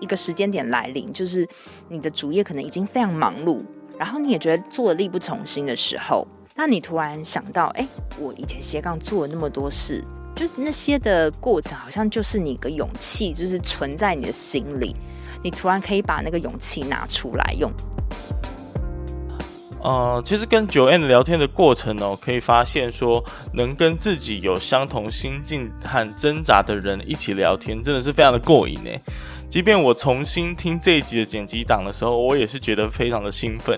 一个时间点来临，就是你的主业可能已经非常忙碌，然后你也觉得做的力不从心的时候，那你突然想到，哎，我以前斜杠做了那么多事，就是那些的过程，好像就是你个勇气，就是存在你的心里，你突然可以把那个勇气拿出来用。呃，其实跟九 N 聊天的过程哦，可以发现说，能跟自己有相同心境和挣扎的人一起聊天，真的是非常的过瘾呢。即便我重新听这一集的剪辑档的时候，我也是觉得非常的兴奋。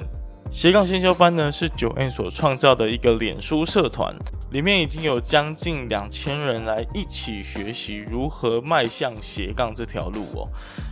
斜杠先修班呢，是九 N 所创造的一个脸书社团，里面已经有将近两千人来一起学习如何迈向斜杠这条路哦。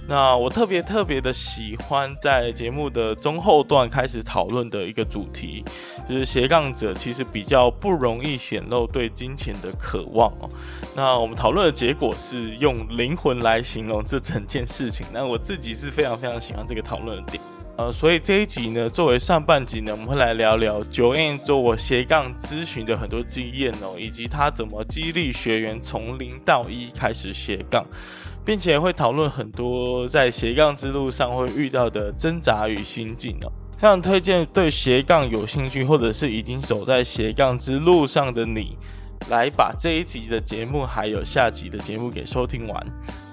那我特别特别的喜欢在节目的中后段开始讨论的一个主题，就是斜杠者其实比较不容易显露对金钱的渴望哦。那我们讨论的结果是用灵魂来形容这整件事情，那我自己是非常非常喜欢这个讨论的点。呃，所以这一集呢，作为上半集呢，我们会来聊聊 Joanne 做我斜杠咨询的很多经验哦，以及他怎么激励学员从零到一开始斜杠，并且会讨论很多在斜杠之路上会遇到的挣扎与心境哦。非常推荐对斜杠有兴趣，或者是已经走在斜杠之路上的你。来把这一集的节目还有下集的节目给收听完，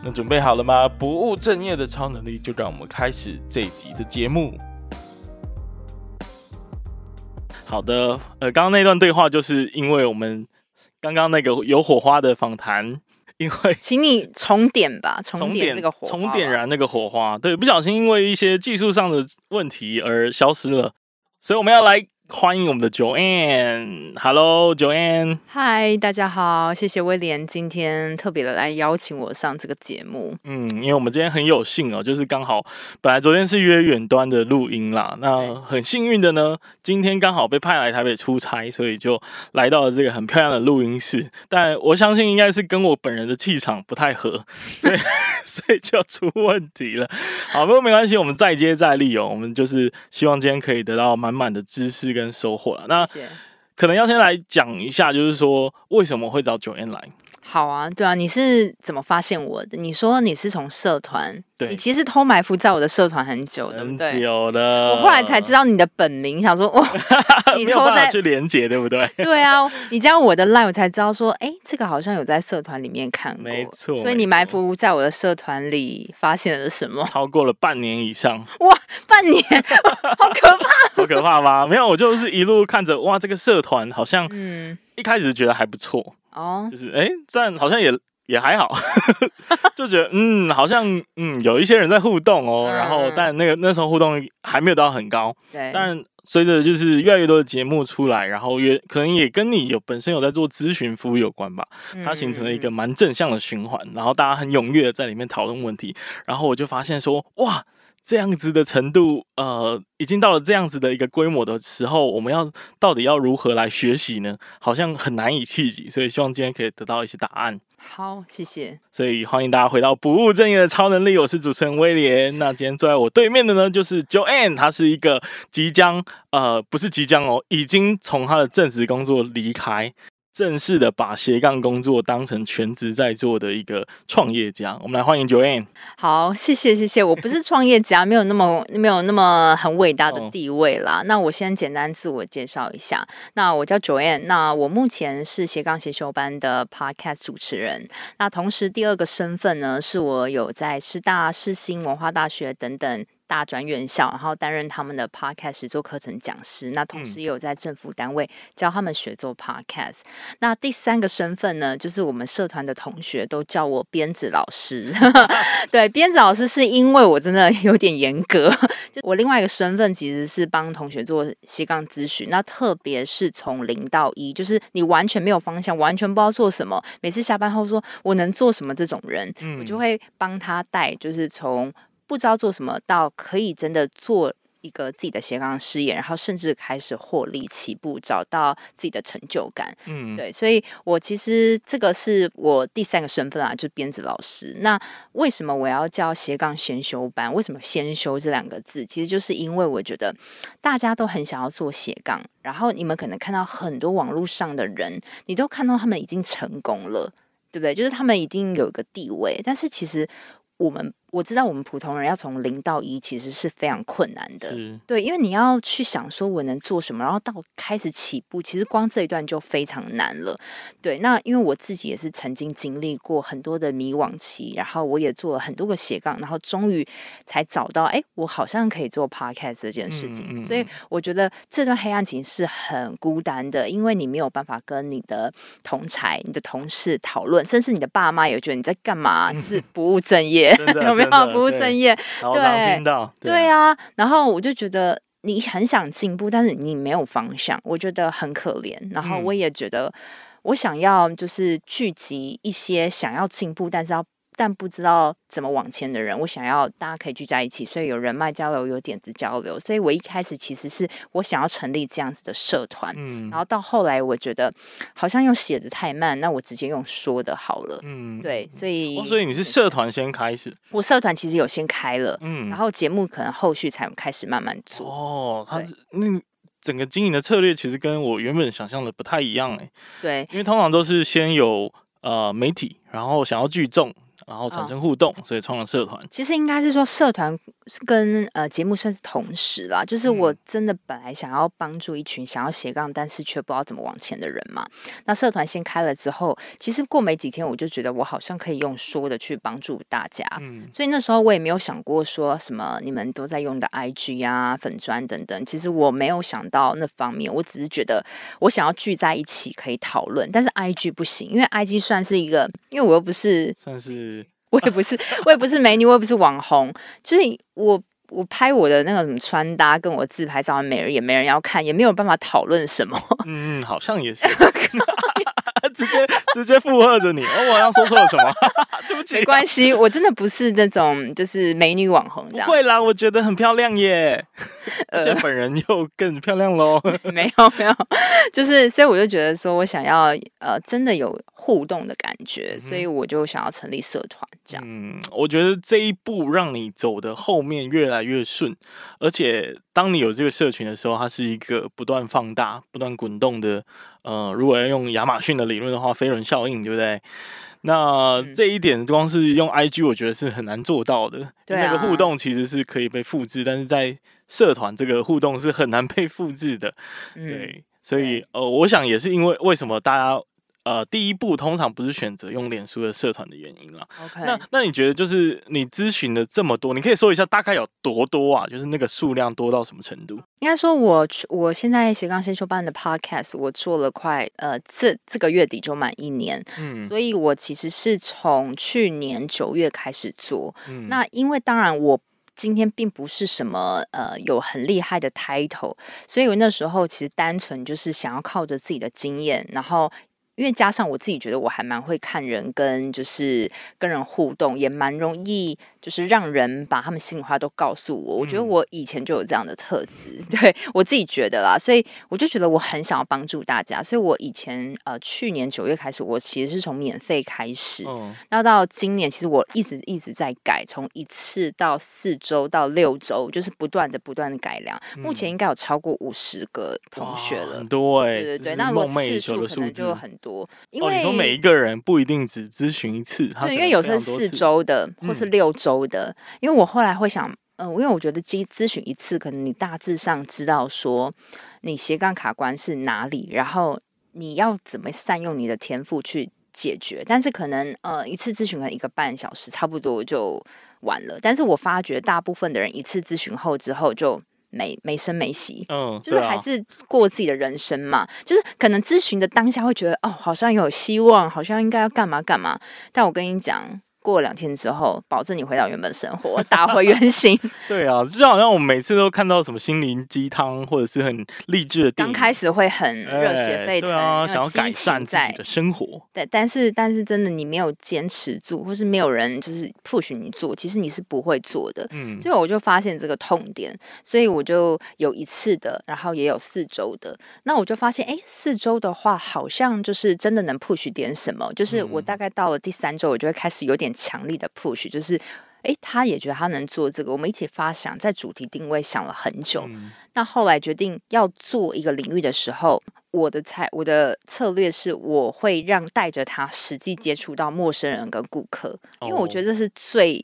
那准备好了吗？不务正业的超能力，就让我们开始这一集的节目。好的，呃，刚刚那段对话就是因为我们刚刚那个有火花的访谈，因为请你重点吧，重点这个火花，重点燃那个火花，对，不小心因为一些技术上的问题而消失了，所以我们要来。欢迎我们的 Joanne，Hello Joanne，嗨，大家好，谢谢威廉今天特别的来邀请我上这个节目。嗯，因为我们今天很有幸哦，就是刚好本来昨天是约远端的录音啦，那很幸运的呢，今天刚好被派来台北出差，所以就来到了这个很漂亮的录音室。但我相信应该是跟我本人的气场不太合，所以所以就出问题了。好，不过没关系，我们再接再厉哦，我们就是希望今天可以得到满满的知识跟收获了，那可能要先来讲一下，就是说为什么会找 Joanne 来。好啊，对啊，你是怎么发现我的？你说你是从社团，对，你其实偷埋伏在我的社团很久，对不对？很久了。我后来才知道你的本名，想说哇，你偷在去连结，对不对？对啊，你加我的 line，我才知道说，哎，这个好像有在社团里面看过，没错。所以你埋伏在我的社团里，发现了什么？超过了半年以上，哇，半年，好可怕，好可怕吗？没有，我就是一路看着，哇，这个社团好像，嗯，一开始觉得还不错。哦，就是哎，但好像也也还好，就觉得嗯，好像嗯，有一些人在互动哦，嗯、然后但那个那时候互动还没有到很高，对。但随着就是越来越多的节目出来，然后越可能也跟你有本身有在做咨询服务有关吧，它形成了一个蛮正向的循环，然后大家很踊跃的在里面讨论问题，然后我就发现说哇。这样子的程度，呃，已经到了这样子的一个规模的时候，我们要到底要如何来学习呢？好像很难以企及，所以希望今天可以得到一些答案。好，谢谢。所以欢迎大家回到不务正业的超能力，我是主持人威廉。那今天坐在我对面的呢，就是 Joanne，她是一个即将，呃，不是即将哦，已经从她的正职工作离开。正式的把斜杠工作当成全职在做的一个创业家，我们来欢迎 Joanne。好，谢谢谢谢。我不是创业家，没有那么没有那么很伟大的地位啦。哦、那我先简单自我介绍一下。那我叫 Joanne，那我目前是斜杠先修班的 Podcast 主持人。那同时第二个身份呢，是我有在师大、世新文化大学等等。大专院校，然后担任他们的 Podcast 实作课程讲师。那同时也有在政府单位教他们学做 Podcast。那第三个身份呢，就是我们社团的同学都叫我鞭子老师。对，鞭子老师是因为我真的有点严格。就我另外一个身份其实是帮同学做斜杠咨询。那特别是从零到一，就是你完全没有方向，完全不知道做什么。每次下班后说我能做什么这种人，我就会帮他带，就是从。不知道做什么，到可以真的做一个自己的斜杠事业，然后甚至开始获利起步，找到自己的成就感。嗯，对，所以我其实这个是我第三个身份啊，就是编子老师。那为什么我要叫斜杠先修班？为什么先修这两个字？其实就是因为我觉得大家都很想要做斜杠，然后你们可能看到很多网络上的人，你都看到他们已经成功了，对不对？就是他们已经有一个地位，但是其实我们。我知道我们普通人要从零到一其实是非常困难的，对，因为你要去想说我能做什么，然后到开始起步，其实光这一段就非常难了。对，那因为我自己也是曾经经历过很多的迷惘期，然后我也做了很多个斜杠，然后终于才找到，哎，我好像可以做 podcast 这件事情。嗯嗯、所以我觉得这段黑暗期是很孤单的，因为你没有办法跟你的同才、你的同事讨论，甚至你的爸妈也觉得你在干嘛，嗯、就是不务正业，有没有不务正业？对，听到对，对啊。然后我就觉得你很想进步，但是你没有方向，我觉得很可怜。然后我也觉得我想要就是聚集一些想要进步，但是要。但不知道怎么往前的人，我想要大家可以聚在一起，所以有人脉交流，有点子交流。所以我一开始其实是我想要成立这样子的社团，嗯，然后到后来我觉得好像用写的太慢，那我直接用说的好了，嗯，对，所以、哦、所以你是社团先开始，我社团其实有先开了，嗯，然后节目可能后续才开始慢慢做。哦，他那整个经营的策略其实跟我原本想象的不太一样哎，对，因为通常都是先有呃媒体，然后想要聚众。然后产生互动，哦、所以创了社团。其实应该是说，社团跟呃节目算是同时啦。就是我真的本来想要帮助一群想要斜杠，但是却不知道怎么往前的人嘛。那社团先开了之后，其实过没几天，我就觉得我好像可以用说的去帮助大家。嗯，所以那时候我也没有想过说什么你们都在用的 IG 啊、粉砖等等。其实我没有想到那方面，我只是觉得我想要聚在一起可以讨论，但是 IG 不行，因为 IG 算是一个，因为我又不是算是。我也不是，我也不是美女，我也不是网红，就是我，我拍我的那个什么穿搭，跟我自拍照，没人也没人要看，也没有办法讨论什么。嗯，好像也是。直接直接附和着你，哦，我好像说错了什么？对不起，没关系，我真的不是那种就是美女网红这样。不会啦，我觉得很漂亮耶，而且本人又更漂亮喽。没有没有，就是所以我就觉得说我想要呃真的有互动的感觉，嗯、所以我就想要成立社团这样。嗯，我觉得这一步让你走的后面越来越顺，而且当你有这个社群的时候，它是一个不断放大、不断滚动的。呃，如果要用亚马逊的理论的话，飞轮效应，对不对？那这一点光是用 IG，我觉得是很难做到的。对、啊，那个互动其实是可以被复制，但是在社团这个互动是很难被复制的。嗯、对，所以呃，我想也是因为为什么大家。呃，第一步通常不是选择用脸书的社团的原因啦。Okay. 那那你觉得就是你咨询的这么多，你可以说一下大概有多多啊？就是那个数量多到什么程度？应该说我我现在斜杠先修班的 Podcast，我做了快呃这这个月底就满一年，嗯，所以我其实是从去年九月开始做。嗯，那因为当然我今天并不是什么呃有很厉害的 title，所以我那时候其实单纯就是想要靠着自己的经验，然后。因为加上我自己觉得我还蛮会看人，跟就是跟人互动，也蛮容易。就是让人把他们心里话都告诉我，我觉得我以前就有这样的特质，嗯、对我自己觉得啦，所以我就觉得我很想要帮助大家，所以我以前呃去年九月开始，我其实是从免费开始，嗯，然后到今年其实我一直一直在改，从一次到四周到六周，就是不断的不断的改良，目前应该有超过五十个同学了，很多。哎、欸，对对对，那我次数可能就很多，因为、哦、你说每一个人不一定只咨询一次，对，因为有时候四周的或是六周。的，因为我后来会想，嗯、呃，因为我觉得咨咨询一次，可能你大致上知道说你斜杠卡关是哪里，然后你要怎么善用你的天赋去解决。但是可能呃一次咨询可能一个半小时，差不多就完了。但是我发觉大部分的人一次咨询后之后就没没声没息，嗯，就是还是过自己的人生嘛。就是可能咨询的当下会觉得哦，好像有希望，好像应该要干嘛干嘛。但我跟你讲。过两天之后，保证你回到原本生活，打回原形。对啊，就好像我们每次都看到什么心灵鸡汤或者是很励志的刚开始会很热血沸腾，啊、想要改善自己的生活。对，但是但是真的你没有坚持住，或是没有人就是 push 你做，其实你是不会做的。嗯，所以我就发现这个痛点，所以我就有一次的，然后也有四周的。那我就发现，哎，四周的话好像就是真的能 push 点什么。就是我大概到了第三周，我就会开始有点。强力的 push 就是，诶，他也觉得他能做这个，我们一起发想，在主题定位想了很久。嗯、那后来决定要做一个领域的时候，我的策我的策略是，我会让带着他实际接触到陌生人跟顾客，因为我觉得这是最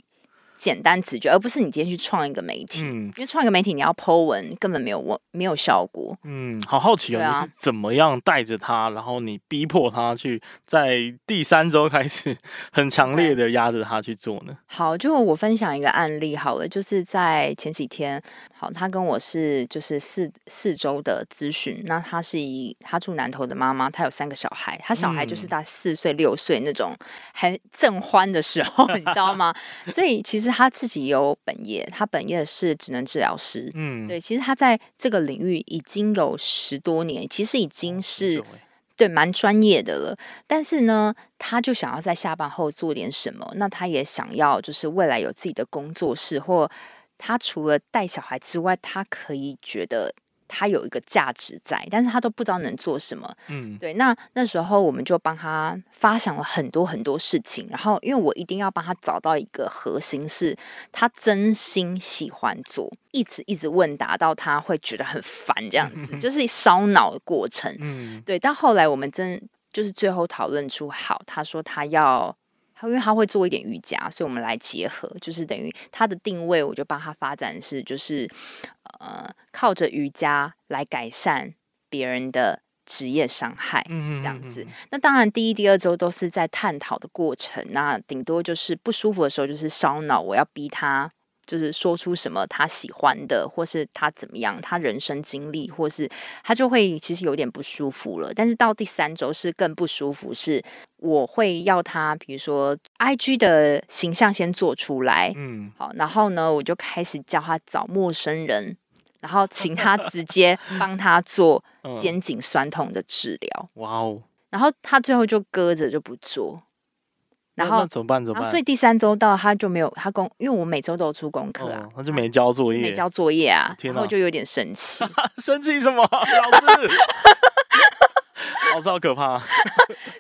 简单直觉，而不是你今天去创一个媒体。嗯，因为创一个媒体，你要 Po 文根本没有没有效果。嗯，好好奇哦，啊、你是怎么样带着他，然后你逼迫他去在第三周开始很强烈的压着他去做呢？好，就我分享一个案例好了，就是在前几天，好，他跟我是就是四四周的咨询，那他是一他住南头的妈妈，他有三个小孩，他小孩就是大四岁六岁那种还正欢的时候，你知道吗？所以其实他自己有本业，他本业是职能治疗师。嗯，对，其实他在这个领域已经有十多年，其实已经是、嗯、对蛮专业的了。但是呢，他就想要在下班后做点什么。那他也想要就是未来有自己的工作室，或他除了带小孩之外，他可以觉得。他有一个价值在，但是他都不知道能做什么。嗯，对。那那时候我们就帮他发想了很多很多事情，然后因为我一定要帮他找到一个核心，是他真心喜欢做，一直一直问答到他会觉得很烦，这样子 就是烧脑的过程。嗯，对。但后来我们真就是最后讨论出好，他说他要。因为他会做一点瑜伽，所以我们来结合，就是等于他的定位，我就帮他发展是，就是呃，靠着瑜伽来改善别人的职业伤害，嗯，这样子。那当然，第一、第二周都是在探讨的过程，那顶多就是不舒服的时候就是烧脑，我要逼他。就是说出什么他喜欢的，或是他怎么样，他人生经历，或是他就会其实有点不舒服了。但是到第三周是更不舒服，是我会要他，比如说 IG 的形象先做出来，嗯，好，然后呢，我就开始叫他找陌生人，然后请他直接 帮他做肩颈酸痛的治疗。哇哦！然后他最后就搁着就不做。然后怎么办？怎么办？所以第三周到他就没有他功，因为我每周都有出功课啊，他就没交作业，没交作业啊，然后就有点生气，生气什么？老师，老师好可怕。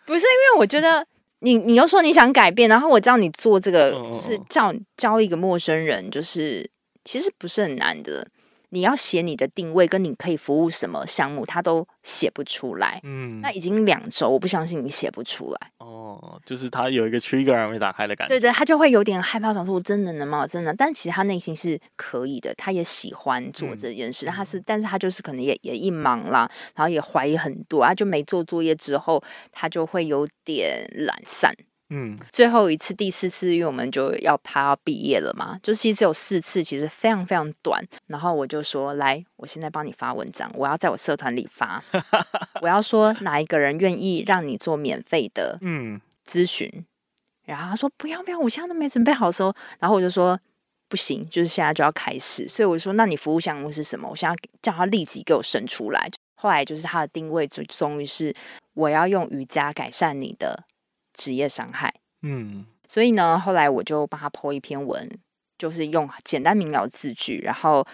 不是因为我觉得你，你又说你想改变，然后我知道你做这个就是叫教一个陌生人，就是其实不是很难的。你要写你的定位跟你可以服务什么项目，他都写不出来。嗯，那已经两周，我不相信你写不出来。哦，就是他有一个 trigger 还没打开的感觉。对对，他就会有点害怕，想说我真的能吗？我真的？但其实他内心是可以的，他也喜欢做这件事。嗯、他是，但是他就是可能也也一忙啦，然后也怀疑很多，他就没做作业之后，他就会有点懒散。嗯，最后一次第四次，因为我们就要他要毕业了嘛，就其实只有四次，其实非常非常短。然后我就说，来，我现在帮你发文章，我要在我社团里发，我要说哪一个人愿意让你做免费的嗯咨询。嗯、然后他说不要不要，我现在都没准备好的时候，然后我就说不行，就是现在就要开始。所以我就说，那你服务项目是什么？我现在叫他立即给我生出来。后来就是他的定位，就终于是我要用瑜伽改善你的。职业伤害，嗯，所以呢，后来我就帮他 po 一篇文，就是用简单明了字句，然后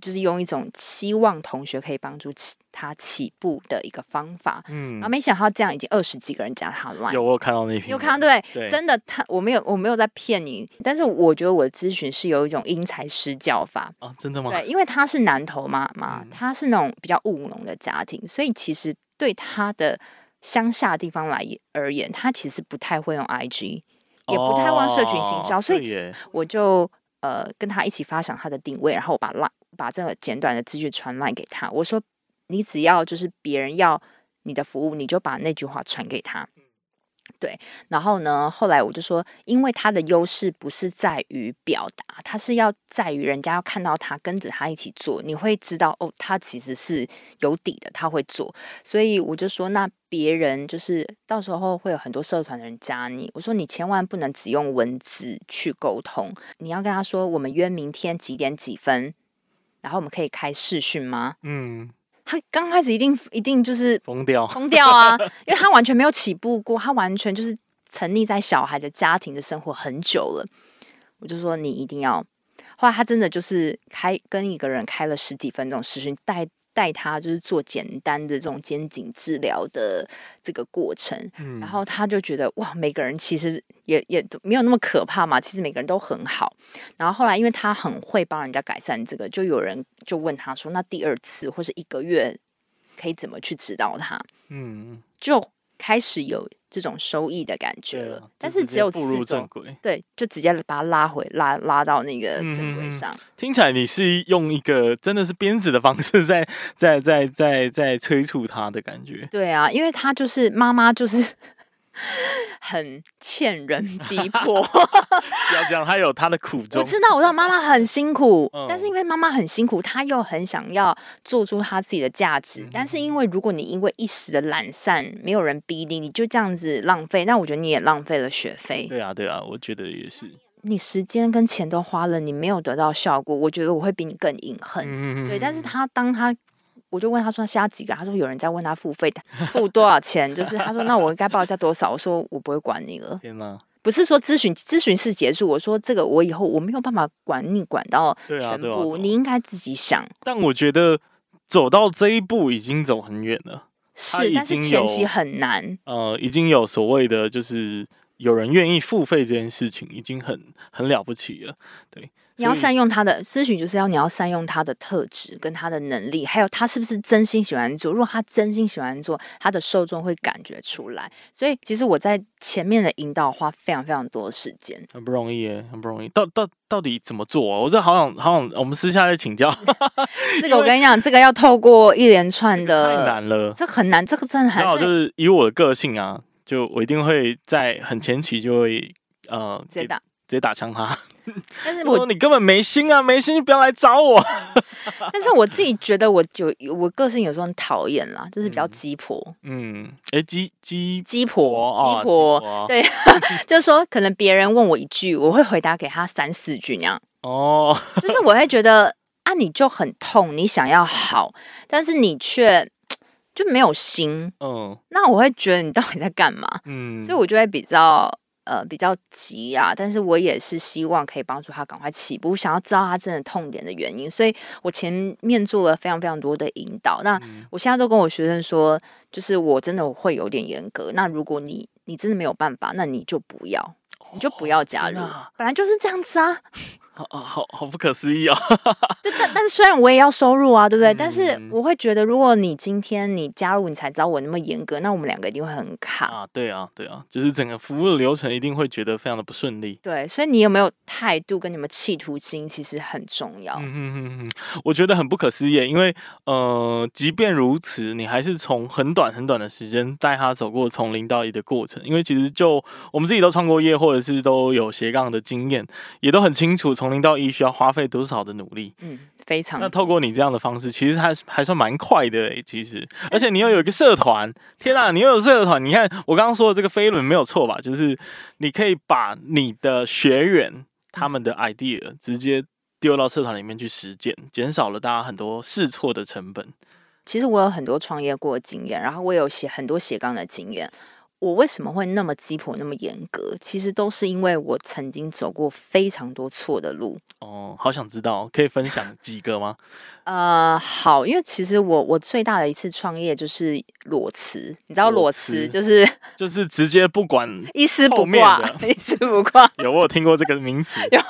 就是用一种希望同学可以帮助起他起步的一个方法，嗯，然后没想到这样已经二十几个人加他了，有我有看到那篇，有看到对，对，真的他我没有我没有在骗你，但是我觉得我的咨询是有一种因材施教法啊，真的吗？对，因为他是南投妈妈，他是那种比较务农的家庭，所以其实对他的。乡下地方来而言，他其实不太会用 IG，也不太会用社群行销，哦、所以我就呃跟他一起发想他的定位，然后我把拉把这个简短的资讯传来给他。我说，你只要就是别人要你的服务，你就把那句话传给他。对，然后呢，后来我就说，因为他的优势不是在于表达，他是要在于人家要看到他跟着他一起做，你会知道哦，他其实是有底的，他会做。所以我就说，那别人就是到时候会有很多社团的人加你，我说你千万不能只用文字去沟通，你要跟他说，我们约明天几点几分，然后我们可以开视讯吗？嗯。他刚开始一定一定就是疯掉疯掉啊，因为他完全没有起步过，他完全就是沉溺在小孩的家庭的生活很久了。我就说你一定要，后来他真的就是开跟一个人开了十几分钟实训带。带他就是做简单的这种肩颈治疗的这个过程，嗯，然后他就觉得哇，每个人其实也也没有那么可怕嘛，其实每个人都很好。然后后来因为他很会帮人家改善这个，就有人就问他说：“那第二次或是一个月可以怎么去指导他？”嗯，就开始有。这种收益的感觉了。啊、但是只有步入正轨，对，就直接把它拉回拉拉到那个正轨上、嗯。听起来你是用一个真的是鞭子的方式在在在在在催促他的感觉。对啊，因为他就是妈妈就是。很欠人逼迫，不要讲他有他的苦衷。我知道，我知道妈妈很辛苦，嗯、但是因为妈妈很辛苦，她又很想要做出她自己的价值。嗯、但是因为如果你因为一时的懒散，没有人逼你，你就这样子浪费，那我觉得你也浪费了学费。对啊，对啊，我觉得也是。你时间跟钱都花了，你没有得到效果，我觉得我会比你更隐恨。嗯、对，但是他当他。我就问他说下几个，他说有人在问他付费，付多少钱？就是他说那我应该报价多少？我说我不会管你了。天哪！不是说咨询咨询室结束，我说这个我以后我没有办法管你管到全部，对啊对啊啊，你应该自己想。但我觉得走到这一步已经走很远了，是，但是前期很难。呃，已经有所谓的就是有人愿意付费这件事情，已经很很了不起了，对。你要善用他的咨询，就是要你要善用他的特质跟他的能力，还有他是不是真心喜欢做。如果他真心喜欢做，他的受众会感觉出来。所以，其实我在前面的引导花非常非常多的时间，很不容易耶，很不容易。到到到底怎么做啊？我这好想好想，我们私下再请教。这个我跟你讲，这个要透过一连串的，太难了，这很难，这个真的很难。就是以我的个性啊，就我一定会在很前期就会呃直接打直接打枪他。但是我，说你根本没心啊，没心就不要来找我。但是我自己觉得，我就我个性有时候很讨厌啦，就是比较鸡婆。嗯，哎、欸，鸡鸡鸡婆，鸡婆，哦、对，就是说，可能别人问我一句，我会回答给他三四句那样。哦，就是我会觉得啊，你就很痛，你想要好，但是你却就没有心。嗯，那我会觉得你到底在干嘛？嗯，所以我就会比较。呃，比较急啊，但是我也是希望可以帮助他赶快起步，想要知道他真的痛点的原因，所以我前面做了非常非常多的引导。那我现在都跟我学生说，就是我真的会有点严格。那如果你你真的没有办法，那你就不要，你就不要加入，哦，本来就是这样子啊。好好好不可思议哦！对，但但是虽然我也要收入啊，对不对？嗯、但是我会觉得，如果你今天你加入，你才知道我那么严格，那我们两个一定会很卡啊！对啊，对啊，就是整个服务的流程一定会觉得非常的不顺利。对，所以你有没有态度跟你们企图心其实很重要。嗯嗯嗯嗯，我觉得很不可思议，因为呃，即便如此，你还是从很短很短的时间带他走过从零到一的过程。因为其实就我们自己都创过业，或者是都有斜杠的经验，也都很清楚从。从零到一需要花费多少的努力？嗯，非常。那透过你这样的方式，其实还还算蛮快的诶。其实，而且你又有一个社团，天啊，你又有社团！你看我刚刚说的这个飞轮没有错吧？就是你可以把你的学员他们的 idea 直接丢到社团里面去实践，减少了大家很多试错的成本。其实我有很多创业过的经验，然后我有写很多斜杠的经验。我为什么会那么鸡婆、那么严格？其实都是因为我曾经走过非常多错的路。哦，好想知道，可以分享几个吗？呃，好，因为其实我我最大的一次创业就是裸辞，你知道裸辞就是就是直接不管 一丝不挂，一丝不挂。有我有听过这个名词，有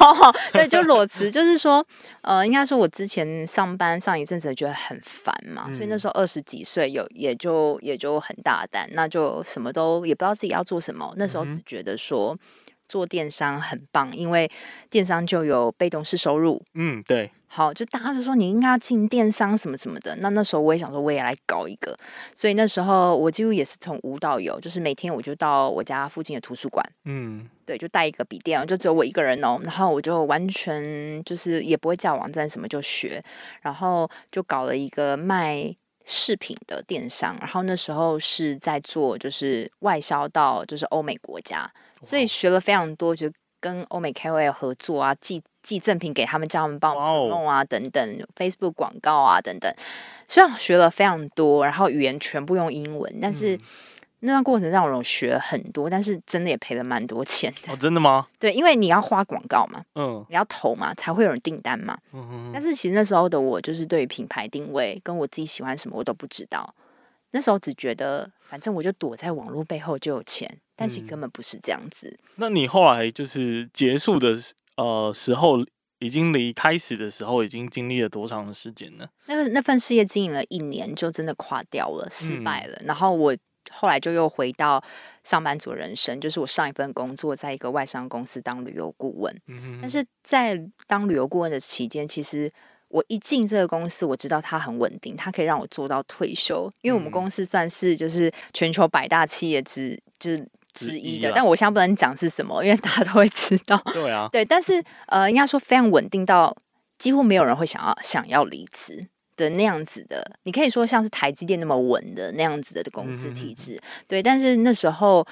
对，就裸辞，就是说，呃，应该说我之前上班上一阵子觉得很烦嘛，嗯、所以那时候二十几岁，有也就也就很大胆，那就什么都也不知道自己要做什么，那时候只觉得说。嗯做电商很棒，因为电商就有被动式收入。嗯，对。好，就大家就说你应该要进电商什么什么的。那那时候我也想说，我也来搞一个。所以那时候我几乎也是从无到有，就是每天我就到我家附近的图书馆。嗯，对，就带一个笔电，就只有我一个人哦。然后我就完全就是也不会架网站什么就学，然后就搞了一个卖饰品的电商。然后那时候是在做就是外销到就是欧美国家。所以学了非常多，就跟欧美 KOL 合作啊，寄寄赠品给他们，叫他们帮我弄啊，等等，Facebook 广告啊，等等。虽然学了非常多，然后语言全部用英文，但是那段过程让我学了很多，但是真的也赔了蛮多钱的。哦，真的吗？对，因为你要花广告嘛，嗯，你要投嘛，才会有人订单嘛。嗯哼。但是其实那时候的我，就是对于品牌定位跟我自己喜欢什么，我都不知道。那时候只觉得，反正我就躲在网络背后就有钱。但其实根本不是这样子。嗯。那你后来就是结束的呃时候，已经离开始的时候，已经经历了多长的时间呢？那个那份事业经营了一年，就真的垮掉了，失败了。嗯。然后我后来就又回到上班族人生，就是我上一份工作在一个外商公司当旅游顾问。嗯。但是在当旅游顾问的期间，其实我一进这个公司，我知道它很稳定，它可以让我做到退休。因为我们公司算是就是全球百大企业之之之一的，但我现在不能讲是什么，因为大家都会知道。对啊。对，但是呃，应该说非常稳定到几乎没有人会想要想要离职。的那样子的，你可以说像是台积电那么稳的那样子的公司体制，嗯、对。但是那时候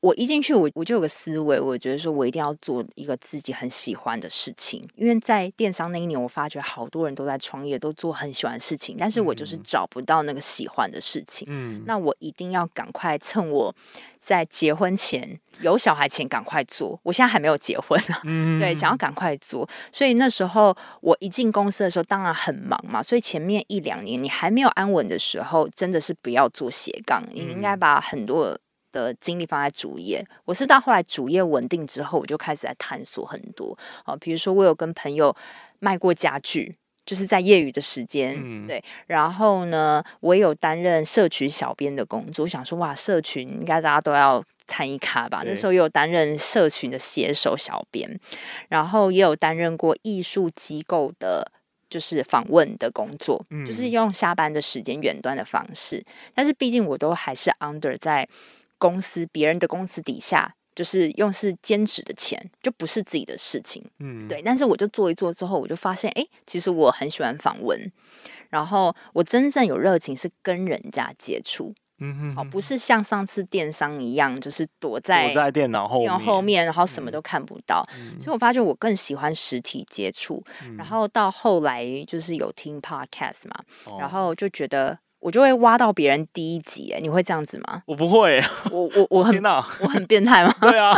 我一进去，我我就有个思维，我觉得说我一定要做一个自己很喜欢的事情，因为在电商那一年，我发觉好多人都在创业，都做很喜欢的事情，但是我就是找不到那个喜欢的事情。嗯，那我一定要赶快趁我。在结婚前有小孩前赶快做，我现在还没有结婚啊，嗯、对，想要赶快做，所以那时候我一进公司的时候，当然很忙嘛，所以前面一两年你还没有安稳的时候，真的是不要做斜杠，你应该把很多的精力放在主业。我是到后来主业稳定之后，我就开始在探索很多啊，比如说我有跟朋友卖过家具。就是在业余的时间，嗯、对，然后呢，我也有担任社群小编的工作。我想说，哇，社群应该大家都要参与卡吧？那时候也有担任社群的写手小编，然后也有担任过艺术机构的，就是访问的工作，嗯、就是用下班的时间远端的方式。但是毕竟我都还是 under 在公司别人的公司底下。就是用是兼职的钱，就不是自己的事情，嗯，对。但是我就做一做之后，我就发现，哎，其实我很喜欢访问，然后我真正有热情是跟人家接触，嗯哼，哼，不是像上次电商一样，就是躲在躲在电脑后面，后面，然后什么都看不到。嗯、所以我发觉我更喜欢实体接触。嗯、然后到后来就是有听 podcast 嘛，哦、然后就觉得。我就会挖到别人第一集，哎，你会这样子吗？我不会，我我我很 哪我很变态吗？对啊，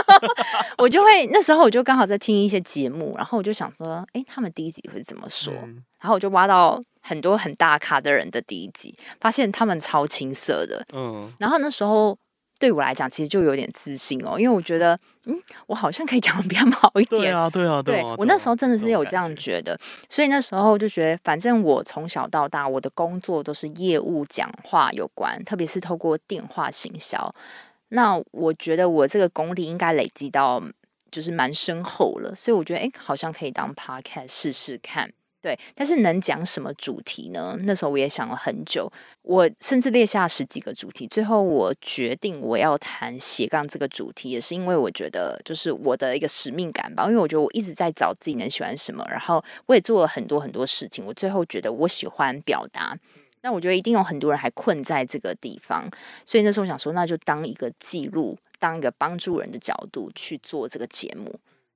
我就会那时候我就刚好在听一些节目，然后我就想说，哎，他们第一集会怎么说？嗯、然后我就挖到很多很大咖的人的第一集，发现他们超青涩的，嗯，然后那时候。对我来讲，其实就有点自信哦，因为我觉得，嗯，我好像可以 讲的比较好一点。对啊，对啊，对啊。对，我那时候真的是有这样觉得，所以那时候就觉得，反正我从小到大，我的工作都是业务讲话有关，特别是透过电话行销。那我觉得我这个功力应该累积到就是蛮深厚了，所以我觉得，哎，好像可以当 podcast 试试看。对，但是能讲什么主题呢？那时候我也想了很久，我甚至列下十几个主题，最后我决定我要谈斜杠这个主题，也是因为我觉得就是我的一个使命感吧。因为我觉得我一直在找自己能喜欢什么，然后我也做了很多很多事情，我最后觉得我喜欢表达，那我觉得一定有很多人还困在这个地方，所以那时候我想说，那就当一个记录，当一个帮助人的角度去做这个节目，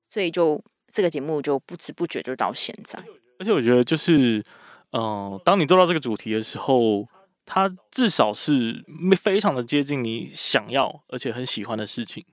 所以就这个节目就不知不觉就到现在。而且我觉得就是，嗯、呃，当你做到这个主题的时候，它至少是非常的接近你想要而且很喜欢的事情。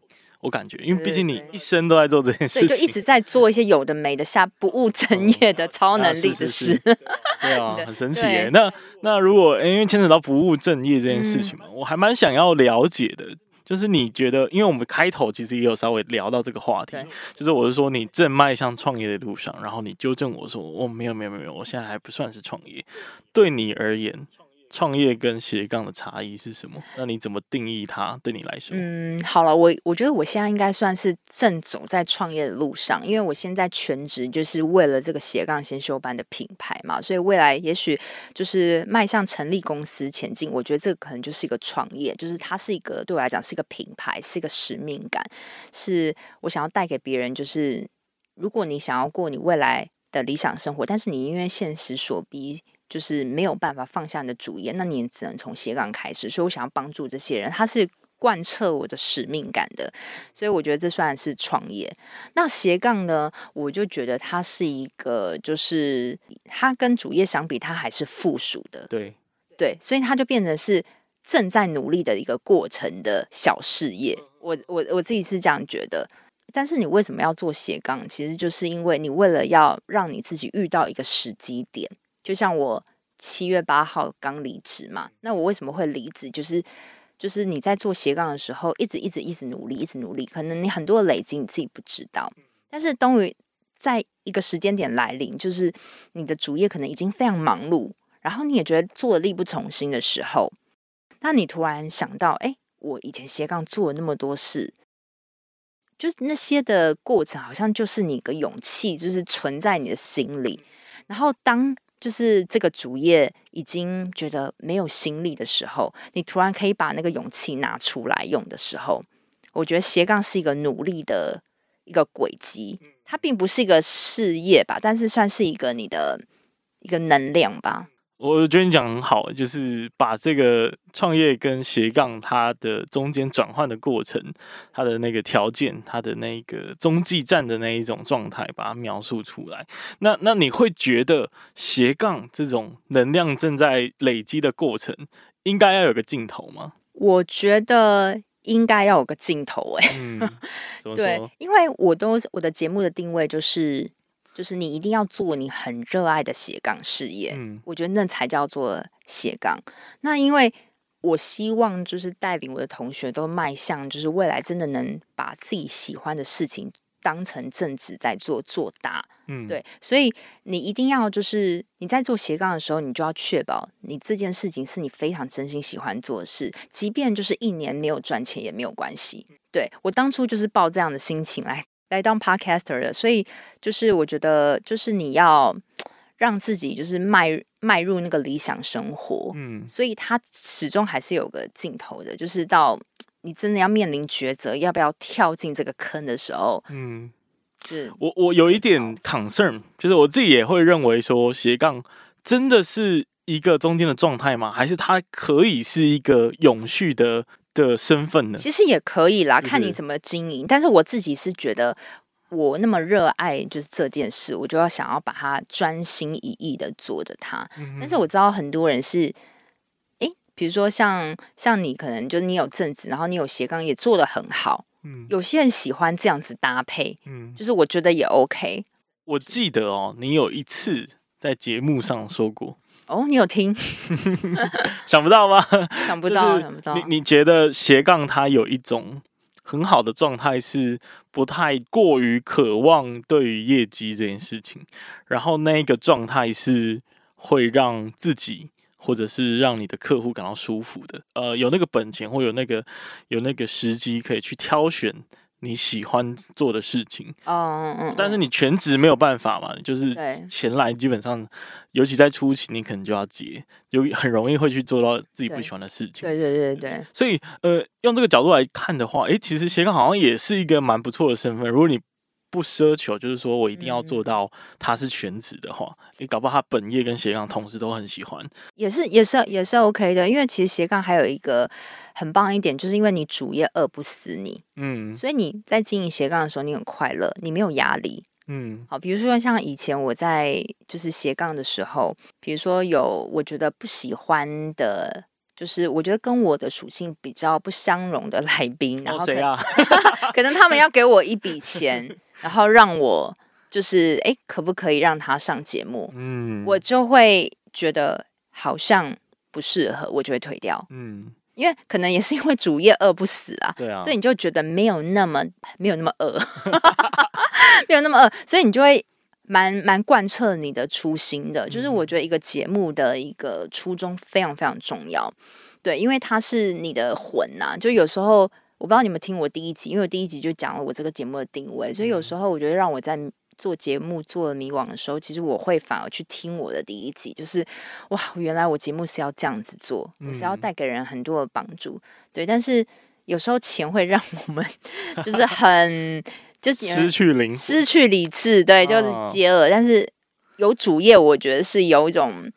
我感觉，因为毕竟你一生都在做这件事情，对，就一直在做一些有的没的、下不务正业的超能力的事。对啊，很神奇耶。那那如果因为牵扯到不务正业这件事情嘛，嗯、我还蛮想要了解的。就是你觉得，因为我们开头其实也有稍微聊到这个话题，就是我是说你正迈向创业的路上，然后你纠正我说，我、哦、没有没有没有，我现在还不算是创业，对你而言。创业跟斜杠的差异是什么？那你怎么定义它？对你来说，嗯，好了，我我觉得我现在应该算是正走在创业的路上，因为我现在全职就是为了这个斜杠先修班的品牌嘛，所以未来也许就是迈向成立公司前进。我觉得这个可能就是一个创业，就是它是一个对我来讲是一个品牌，是一个使命感，是我想要带给别人。就是如果你想要过你未来的理想生活，但是你因为现实所逼。就是没有办法放下你的主业，那你只能从斜杠开始。所以我想要帮助这些人，他是贯彻我的使命感的，所以我觉得这算是创业。那斜杠呢，我就觉得它是一个，就是它跟主业相比，它还是附属的。对对，所以它就变成是正在努力的一个过程的小事业。我我我自己是这样觉得。但是你为什么要做斜杠？其实就是因为你为了要让你自己遇到一个时机点。就像我七月八号刚离职嘛，那我为什么会离职？就是就是你在做斜杠的时候，一直一直一直努力，一直努力，可能你很多的累积你自己不知道。但是终于在一个时间点来临，就是你的主业可能已经非常忙碌，然后你也觉得做的力不从心的时候，那你突然想到，哎，我以前斜杠做了那么多事，就是那些的过程，好像就是你的勇气，就是存在你的心里。然后当就是这个主业已经觉得没有心力的时候，你突然可以把那个勇气拿出来用的时候，我觉得斜杠是一个努力的一个轨迹，它并不是一个事业吧，但是算是一个你的。一个能量吧，我觉得你讲很好，就是把这个创业跟斜杠它的中间转换的过程，它的那个条件，它的那个中继站的那一种状态，把它描述出来。那那你会觉得斜杠这种能量正在累积的过程，应该要有个尽头吗？我觉得应该要有个尽头，哎，嗯，对，因为我都我的节目的定位就是。就是你一定要做你很热爱的斜杠事业，嗯，我觉得那才叫做斜杠。那因为我希望就是带领我的同学都迈向，就是未来真的能把自己喜欢的事情当成正职在做，做大，嗯，对。所以你一定要就是你在做斜杠的时候，你就要确保你这件事情是你非常真心喜欢做的事，即便就是一年没有赚钱也没有关系。对，我当初就是抱这样的心情来。来当 podcaster 的，所以就是我觉得，就是你要 让自己就是迈迈入那个理想生活，嗯，所以他始终还是有个尽头的，就是到 你真的要面临抉择，要不要跳进这个坑的时候，嗯，就是我我有一点 concern，就是我自己也会认为说斜杠真的是一个中间的状态吗？还是它可以是一个永续的？的身份呢？其实也可以啦，看你怎么经营。但是我自己是觉得，我那么热爱就是这件事，我就要想要把它专心一意的做着它。嗯、但是我知道很多人是，哎，比如说像像你，可能就是你有正职，然后你有斜杠也做得很好。嗯，有些人喜欢这样子搭配，嗯，就是我觉得也 OK。我记得哦，你有一次在节目上说过。哦，你有听？想不到吗？想不到，想不到。你你觉得斜杠它有一种很好的状态，是不太过于渴望对于业绩这件事情，然后那个状态是会让自己或者是让你的客户感到舒服的。呃，有那个本钱或有那个有那个时机可以去挑选。你喜欢做的事情，嗯嗯，但是你全职没有办法嘛，就是钱来基本上，尤其在初期，你可能就要接，就很容易会去做到自己不喜欢的事情。对对对对，所以呃，用这个角度来看的话，诶，其实斜杠好像也是一个蛮不错的身份。如果你不奢求，就是说我一定要做到他是全职的话，你、嗯、搞不好他本业跟斜杠同时都很喜欢，也是也是也是 OK 的。因为其实斜杠还有一个很棒一点，就是因为你主业饿不死你，嗯，所以你在经营斜杠的时候，你很快乐，你没有压力，嗯。好，比如说像以前我在就是斜杠的时候，比如说有我觉得不喜欢的，就是我觉得跟我的属性比较不相容的来宾，然后谁啊？可能他们要给我一笔钱。然后让我就是哎，可不可以让他上节目？嗯，我就会觉得好像不适合，我就会退掉。嗯，因为可能也是因为主业饿不死啊，对啊，所以你就觉得没有那么没有那么饿，没有那么饿，所以你就会蛮蛮贯彻你的初心的。就是我觉得一个节目的一个初衷非常非常重要，对，因为它是你的魂呐、啊，就有时候。我不知道你们听我第一集，因为我第一集就讲了我这个节目的定位，所以有时候我觉得让我在做节目做了迷惘的时候，其实我会反而去听我的第一集，就是哇，原来我节目是要这样子做，我是要带给人很多的帮助，对。但是有时候钱会让我们就是很就是 失去灵失去理智，对，就是接恶。但是有主业，我觉得是有一种。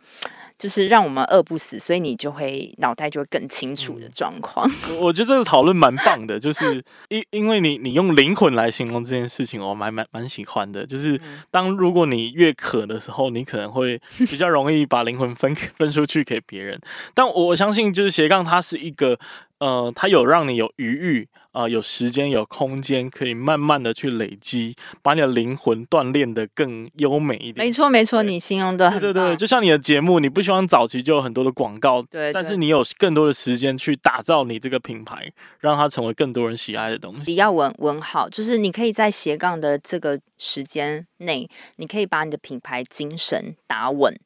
就是让我们饿不死，所以你就会脑袋就会更清楚的状况。嗯、我觉得这个讨论蛮棒的，就是 因因为你你用灵魂来形容这件事情，我蛮蛮蛮喜欢的。就是当如果你越渴的时候，你可能会比较容易把灵魂分 分出去给别人。但我相信，就是斜杠它是一个。呃，它有让你有余裕啊、呃，有时间、有空间，可以慢慢的去累积，把你的灵魂锻炼的更优美一点。没错，没错，你形容的很对对对，就像你的节目，你不希望早期就有很多的广告，对，对，但是你有更多的时间去打造你这个品牌，让它成为更多人喜爱的东西。你要稳稳好，就是你可以在斜杠的这个时间内，你可以把你的品牌精神打稳。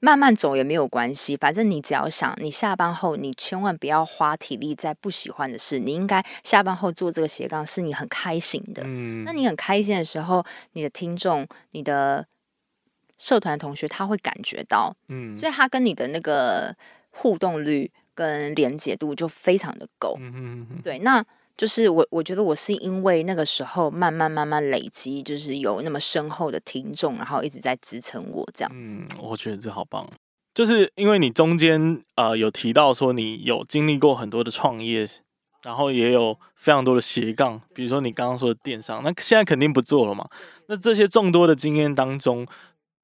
慢慢走也没有关系，反正你只要想，你下班后你千万不要花体力在不喜欢的事，你应该下班后做这个斜杠是你很开心的。嗯，那你很开心的时候，你的听众、你的社团同学他会感觉到，嗯，所以他跟你的那个互动率跟连结度就非常的够。嗯嗯嗯，对，那。就是我，我觉得我是因为那个时候慢慢慢慢累积，就是有那么深厚的听众，然后一直在支撑我这样子。嗯，我觉得这好棒。就是因为你中间呃有提到说你有经历过很多的创业，然后也有非常多的斜杠，比如说你刚刚说的电商，那现在肯定不做了嘛。那这些众多的经验当中，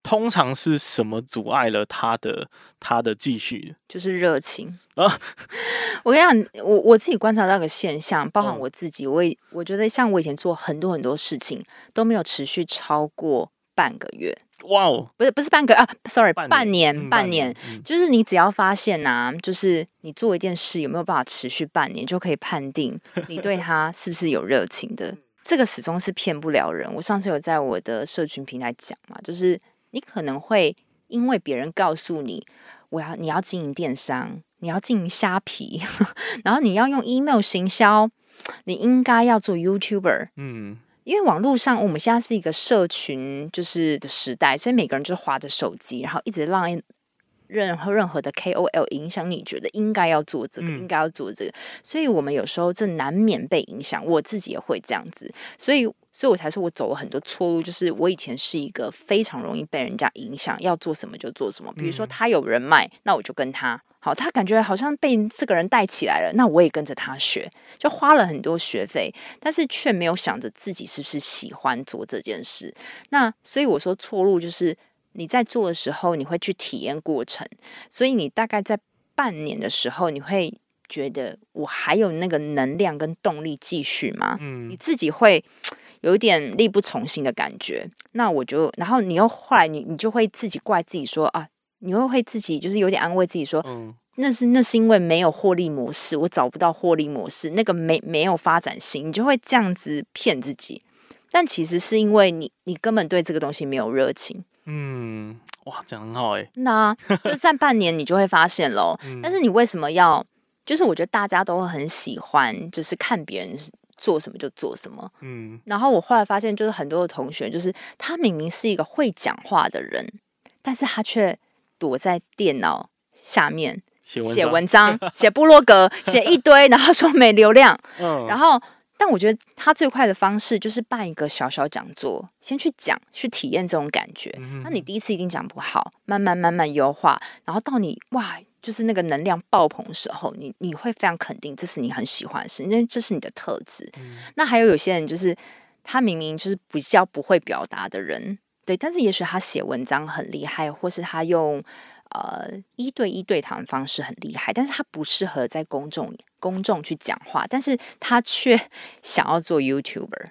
通常是什么阻碍了他的他的继续？就是热情啊！我跟你讲，我我自己观察到一个现象，包含我自己，我也我觉得像我以前做很多很多事情都没有持续超过半个月。哇哦，不是不是半个啊，sorry，半年半年，就是你只要发现呐、啊，就是你做一件事有没有办法持续半年，就可以判定你对他是不是有热情的。这个始终是骗不了人。我上次有在我的社群平台讲嘛，就是。你可能会因为别人告诉你，我要你要经营电商，你要经营虾皮，然后你要用 email 行销，你应该要做 YouTuber。嗯，因为网络上我们现在是一个社群就是的时代，所以每个人就是划着手机，然后一直让任何任何的 KOL 影响你，觉得应该要做这个，应该要做这个，所以我们有时候这难免被影响，我自己也会这样子，所以。所以我才说，我走了很多错路。就是我以前是一个非常容易被人家影响，要做什么就做什么。比如说他有人脉，那我就跟他好。他感觉好像被这个人带起来了，那我也跟着他学，就花了很多学费，但是却没有想着自己是不是喜欢做这件事。那所以我说错路就是你在做的时候，你会去体验过程，所以你大概在半年的时候，你会觉得我还有那个能量跟动力继续吗？嗯，你自己会。有一点力不从心的感觉，那我就，然后你又后来你你就会自己怪自己说啊，你又会自己就是有点安慰自己说，嗯，那是那是因为没有获利模式，我找不到获利模式，那个没没有发展性，你就会这样子骗自己，但其实是因为你你根本对这个东西没有热情。嗯，哇，讲很好哎，那就在半年你就会发现喽。嗯，但是你为什么要？就是我觉得大家都很喜欢，就是看别人。做什么就做什么，嗯，然后我后来发现，就是很多的同学，就是他明明是一个会讲话的人，但是他却躲在电脑下面写文章、写部落格、写一堆，然后说没流量，嗯，然后，但我觉得他最快的方式就是办一个小小讲座，先去讲，去体验这种感觉。嗯，那你第一次一定讲不好，慢慢慢慢优化，然后到你哇。就是那个能量爆棚的时候，你你会非常肯定，这是你很喜欢的事，因为这是你的特质。嗯、那还有有些人，就是他明明就是比较不会表达的人，对，但是也许他写文章很厉害，或是他用呃一对一对谈方式很厉害，但是他不适合在公众公众去讲话，但是他却 想要做 YouTuber。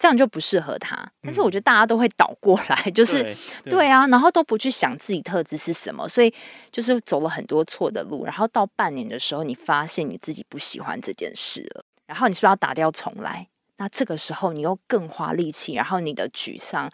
这样就不适合他，但是我觉得大家都会倒过来，嗯、就是对，对啊，然后都不去想自己特质是什么，所以就是走了很多错的路，然后到半年的时候，你发现你自己不喜欢这件事了，然后你是不是要打掉重来？那这个时候你又更花力气，然后你的沮丧。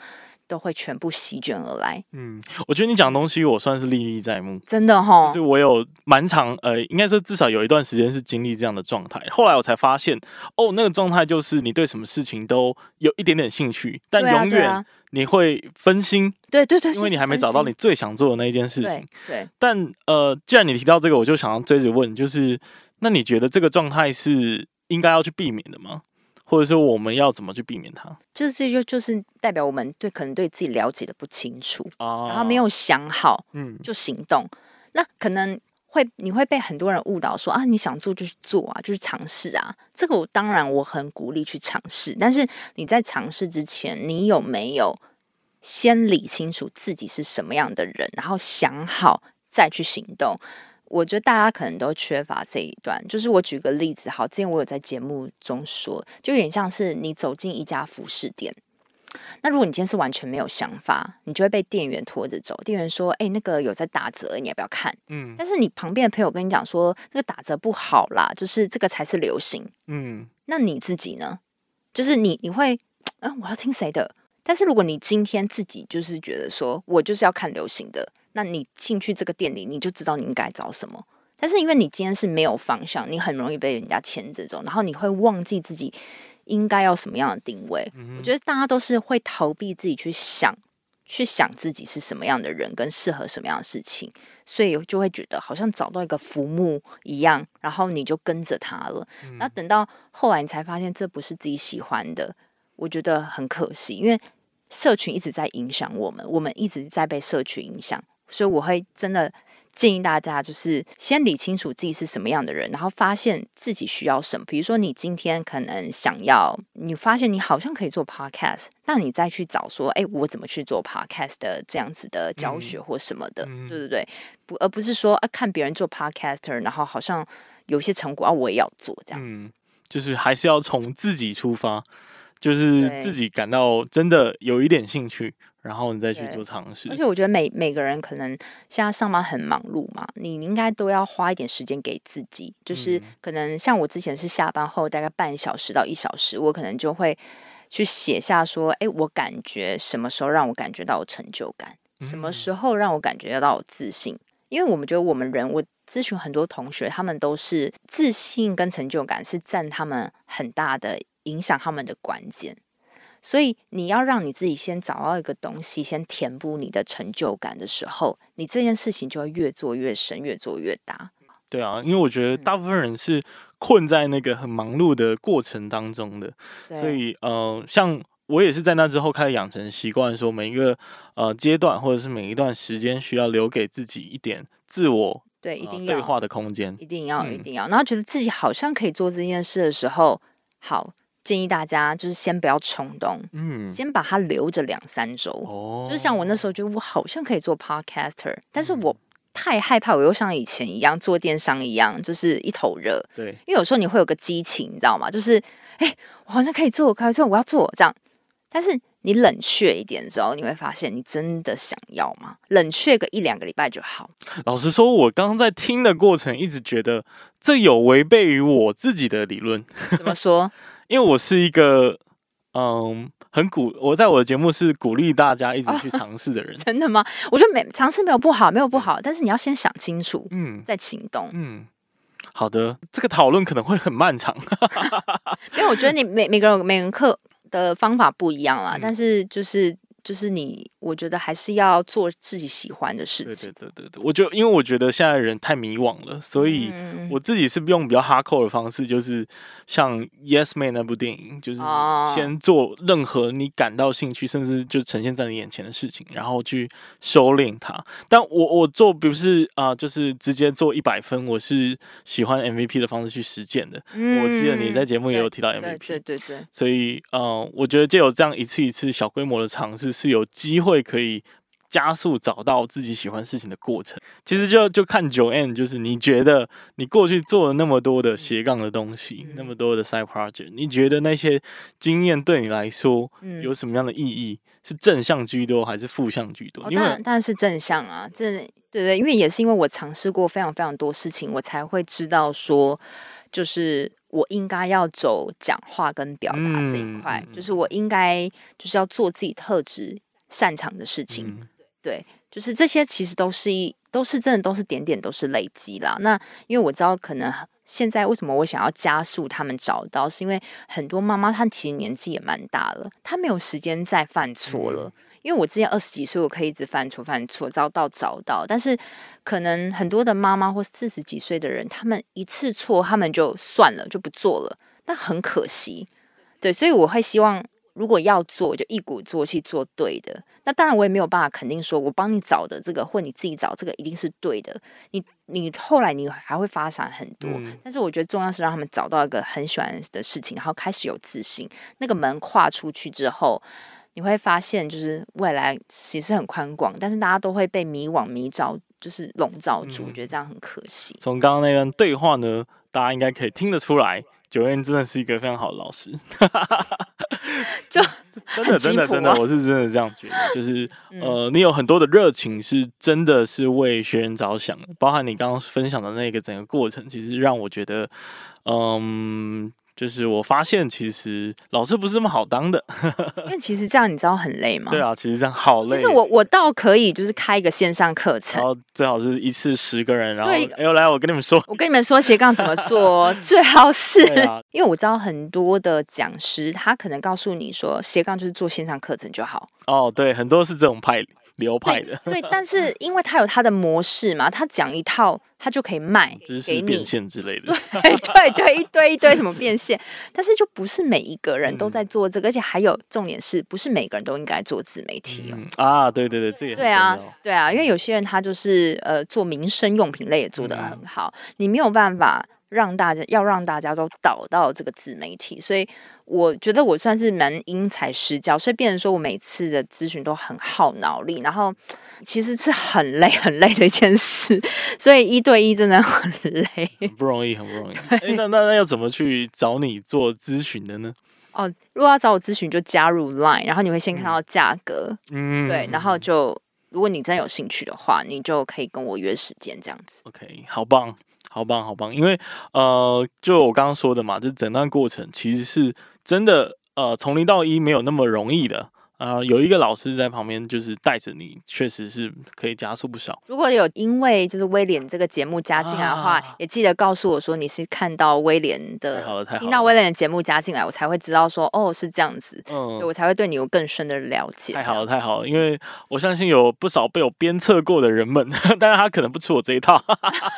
都会全部席卷而来。嗯，我觉得你讲的东西我算是历历在目，真的哈、哦。就是我有蛮长，呃，应该说至少有一段时间是经历这样的状态。后来我才发现，哦，那个状态就是你对什么事情都有一点点兴趣，但永远你会分心。对对对，因为你还没找到你最想做的那一件事情。对，对。但呃，既然你提到这个，我就想要追着问，就是那你觉得这个状态是应该要去避免的吗？或者说我们要怎么去避免它？就是这就就是代表我们对可能对自己了解的不清楚，哦、然后没有想好，嗯，就行动。嗯、那可能会你会被很多人误导说啊，你想做就去做啊，就是尝试啊。这个我当然我很鼓励去尝试，但是你在尝试之前，你有没有先理清楚自己是什么样的人，然后想好再去行动？我觉得大家可能都缺乏这一段，就是我举个例子，好，之前我有在节目中说，就有点像是你走进一家服饰店，那如果你今天是完全没有想法，你就会被店员拖着走。店员说：“哎，那个有在打折，你要不要看？”嗯，但是你旁边的朋友跟你讲说，那个打折不好啦，就是这个才是流行。嗯，那你自己呢？就是你你会，嗯，我要听谁的？但是如果你今天自己就是觉得说我就是要看流行的。那你进去这个店里，你就知道你应该找什么。但是因为你今天是没有方向，你很容易被人家牵着走，然后你会忘记自己应该要什么样的定位。嗯、我觉得大家都是会逃避自己去想，去想自己是什么样的人，跟适合什么样的事情，所以就会觉得好像找到一个浮木一样，然后你就跟着他了。嗯、那等到后来你才发现这不是自己喜欢的，我觉得很可惜，因为社群一直在影响我们，我们一直在被社群影响，所以我会真的。建议大家就是先理清楚自己是什么样的人，然后发现自己需要什么。比如说，你今天可能想要，你发现你好像可以做 podcast，那你再去找说，哎，我怎么去做 podcast 的这样子的教学或什么的，嗯、对对对，不，而不是说啊，看别人做 podcaster，然后好像有些成果啊，我也要做这样子。嗯，就是还是要从自己出发，就是自己感到真的有一点兴趣。然后你再去做尝试，而且我觉得每每个人可能现在上班很忙碌嘛，你应该都要花一点时间给自己。就是可能像我之前是下班后大概半小时到一小时，我可能就会去写下说，哎，我感觉什么时候让我感觉到有成就感，什么时候让我感觉到有自信。因为我们觉得我们人，我咨询很多同学，他们都是自信跟成就感是占他们很大的影响，他们的关键。所以你要让你自己先找到一个东西，先填补你的成就感的时候，你这件事情就会越做越深，越做越大。对啊，因为我觉得大部分人是困在那个很忙碌的过程当中的，对所以呃，像我也是在那之后开始养成习惯，说每一个呃阶段或者是每一段时间需要留给自己一点自我对一定要、呃、对话的空间，一定要一定要，然后觉得自己好像可以做这件事的时候，好。建议大家就是先不要冲动，嗯，先把它留着两三周。哦，就是像我那时候觉得我好像可以做 podcaster，但是我太害怕，我又像以前一样做电商一样，就是一头热。对，因为有时候你会有个激情，你知道吗？就是哎，我好像可以做，可以做，我要做这样。但是你冷却一点之后，你会发现你真的想要吗？冷却个一两个礼拜就好。老实说，我刚刚在听的过程，一直觉得这有违背于我自己的理论。怎么说？因为我是一个，嗯，很鼓，我在我的节目是鼓励大家一直去尝试的人。哦。真的吗？我觉得没尝试没有不好，没有不好，但是你要先想清楚，嗯，再行动。嗯，好的，这个讨论可能会很漫长，因为我觉得你每每个人每个人课的方法不一样啦，嗯，但是就是。就是你，我觉得还是要做自己喜欢的事情。对对对对对，我就因为我觉得现在人太迷惘了，所以我自己是用比较 hardcore 的方式，就是像《Yes Man》那部电影，就是先做任何你感到兴趣，甚至就呈现在你眼前的事情，然后去收敛它。但我我做不是啊、呃，就是直接做一百分，我是喜欢 MVP 的方式去实践的。嗯、我记得你在节目也有提到 MVP，对对对对。所以呃，我觉得就有这样一次一次小规模的尝试。是有机会可以加速找到自己喜欢事情的过程。其实就就看 Joanne，就是你觉得你过去做了那么多的斜杠的东西，那么多的 side project，你觉得那些经验对你来说有什么样的意义？是正向居多还是负向居多？因为当然当然是正向啊，这对对，因为也是因为我尝试过非常非常多事情，我才会知道说，就是。我应该要走讲话跟表达这一块，嗯、就是我应该就是要做自己特质擅长的事情。嗯、对，就是这些其实都是一都是真的都是点点都是累积啦。那因为我知道，可能现在为什么我想要加速他们找到，是因为很多妈妈她其实年纪也蛮大了，她没有时间再犯错了。嗯因为我之前二十几岁，我可以一直犯错犯错，遭到找到，但是可能很多的妈妈或四十几岁的人，他们一次错，他们就算了，就不做了，那很可惜。对，所以我会希望，如果要做，就一鼓作气做对的。那当然，我也没有办法肯定说，我帮你找的这个，或你自己找这个一定是对的。你你后来你还会发展很多，嗯、但是我觉得重要是让他们找到一个很喜欢的事情，然后开始有自信，那个门跨出去之后。你会发现，就是未来其实很宽广，但是大家都会被迷惘迷照，就是笼罩住，我觉得这样很可惜。从刚刚那段对话呢，大家应该可以听得出来，Joanne 真的是一个非常好的老师。就真的真的真的，我是真的这样觉得，就是 呃，你有很多的热情，是真的是为学员着想的，包含你刚刚分享的那个整个过程，其实让我觉得，嗯。就是我发现其实老师不是这么好当的，因为其实这样你知道很累吗？对啊，其实这样好累。就是我我倒可以就是开一个线上课程，然后最好是一次十个人，然后哎呦来我跟你们说，我跟你们说斜杠怎么做，最好是，啊、因为我知道很多的讲师他可能告诉你说斜杠就是做线上课程就好。哦，对，很多是这种派。流派的。对，对，但是因为他有他的模式嘛，他讲一套，他就可以卖 知识变现之类的，对对对，一堆一堆什么变现，但是就不是每一个人都在做这个，嗯、而且还有重点是不是每个人都应该做自媒体、哦。嗯、啊？对对对，这也对啊，对啊，因为有些人他就是呃做民生用品类也做得很好，嗯、你没有办法。让大家要让大家都导到这个自媒体，所以我觉得我算是蛮因材施教，所以变成说我每次的咨询都很耗脑力，然后其实是很累很累的一件事，所以一对一真的很累，很不容易，很不容易。哎，那那那要怎么去找你做咨询的呢？哦，如果要找我咨询，就加入 Line，然后你会先看到价格，嗯，对，然后就如果你真有兴趣的话，你就可以跟我约时间这样子。OK，好棒。好棒，好棒！因为呃，就我刚刚说的嘛，这整段过程其实是真的，呃，从零到一没有那么容易的。啊、呃，有一个老师在旁边，就是带着你，确实是可以加速不少。如果有因为就是威廉这个节目加进来的话，啊、也记得告诉我说你是看到威廉的，好了，太好了，听到威廉的节目加进来，我才会知道说哦是这样子，嗯，我才会对你有更深的了解。太好了，太好了，因为我相信有不少被我鞭策过的人们，但是他可能不吃我这一套，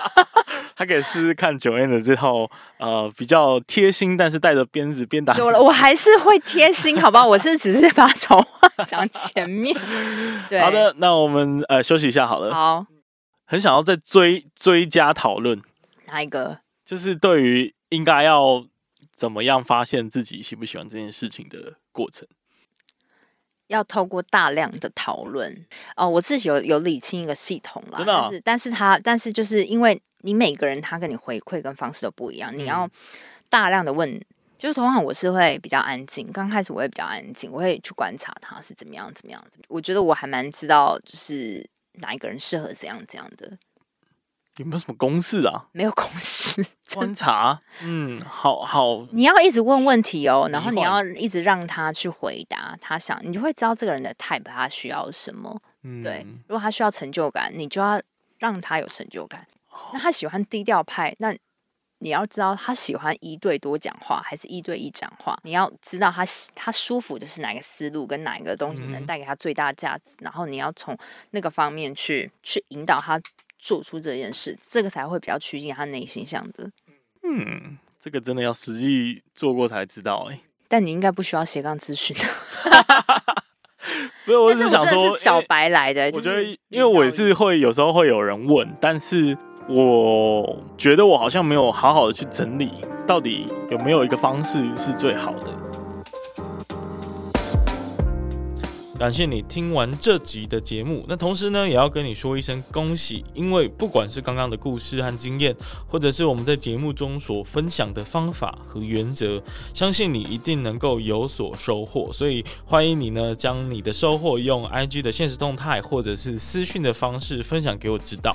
他可以试试看 Joanne 的这套，呃，比较贴心，但是带着鞭子鞭打。有了，我还是会贴心，好不好？我是只是把手。讲前面，对，好的，那我们呃休息一下好了。好，很想要再追追加讨论哪一个？就是对于应该要怎么样发现自己喜不喜欢这件事情的过程，要透过大量的讨论哦。我自己有有理清一个系统啦？但是但是他但是就是因为你每个人他跟你回馈跟方式都不一样，嗯，你要大量的问。就是通常我是会比较安静，刚开始我会比较安静，我会去观察他是怎么样怎么样。我觉得我还蛮知道，就是哪一个人适合怎样怎样的。有没有什么公式啊？没有公式，观察。嗯，好好。你要一直问问题哦，然后你要一直让他去回答他想，你就会知道这个人的 type 他需要什么。嗯，对。如果他需要成就感，你就要让他有成就感。那他喜欢低调派，那。你要知道他喜欢一对多讲话还是一对一讲话，你要知道他他舒服的是哪个思路跟哪一个东西能带给他最大价值，嗯、然后你要从那个方面去去引导他做出这件事，这个才会比较趋近他内心向的。嗯，这个真的要实际做过才知道哎、欸。但你应该不需要斜杠咨询。不是，我只是想说是小白来的。我觉得，因为我也是会有时候会有人问，但是。我觉得我好像没有好好的去整理，到底有没有一个方式是最好的。感谢你听完这集的节目，那同时呢，也要跟你说一声恭喜，因为不管是刚刚的故事和经验，或者是我们在节目中所分享的方法和原则，相信你一定能够有所收获。所以欢迎你呢，将你的收获用 IG 的现实动态或者是私讯的方式分享给我知道。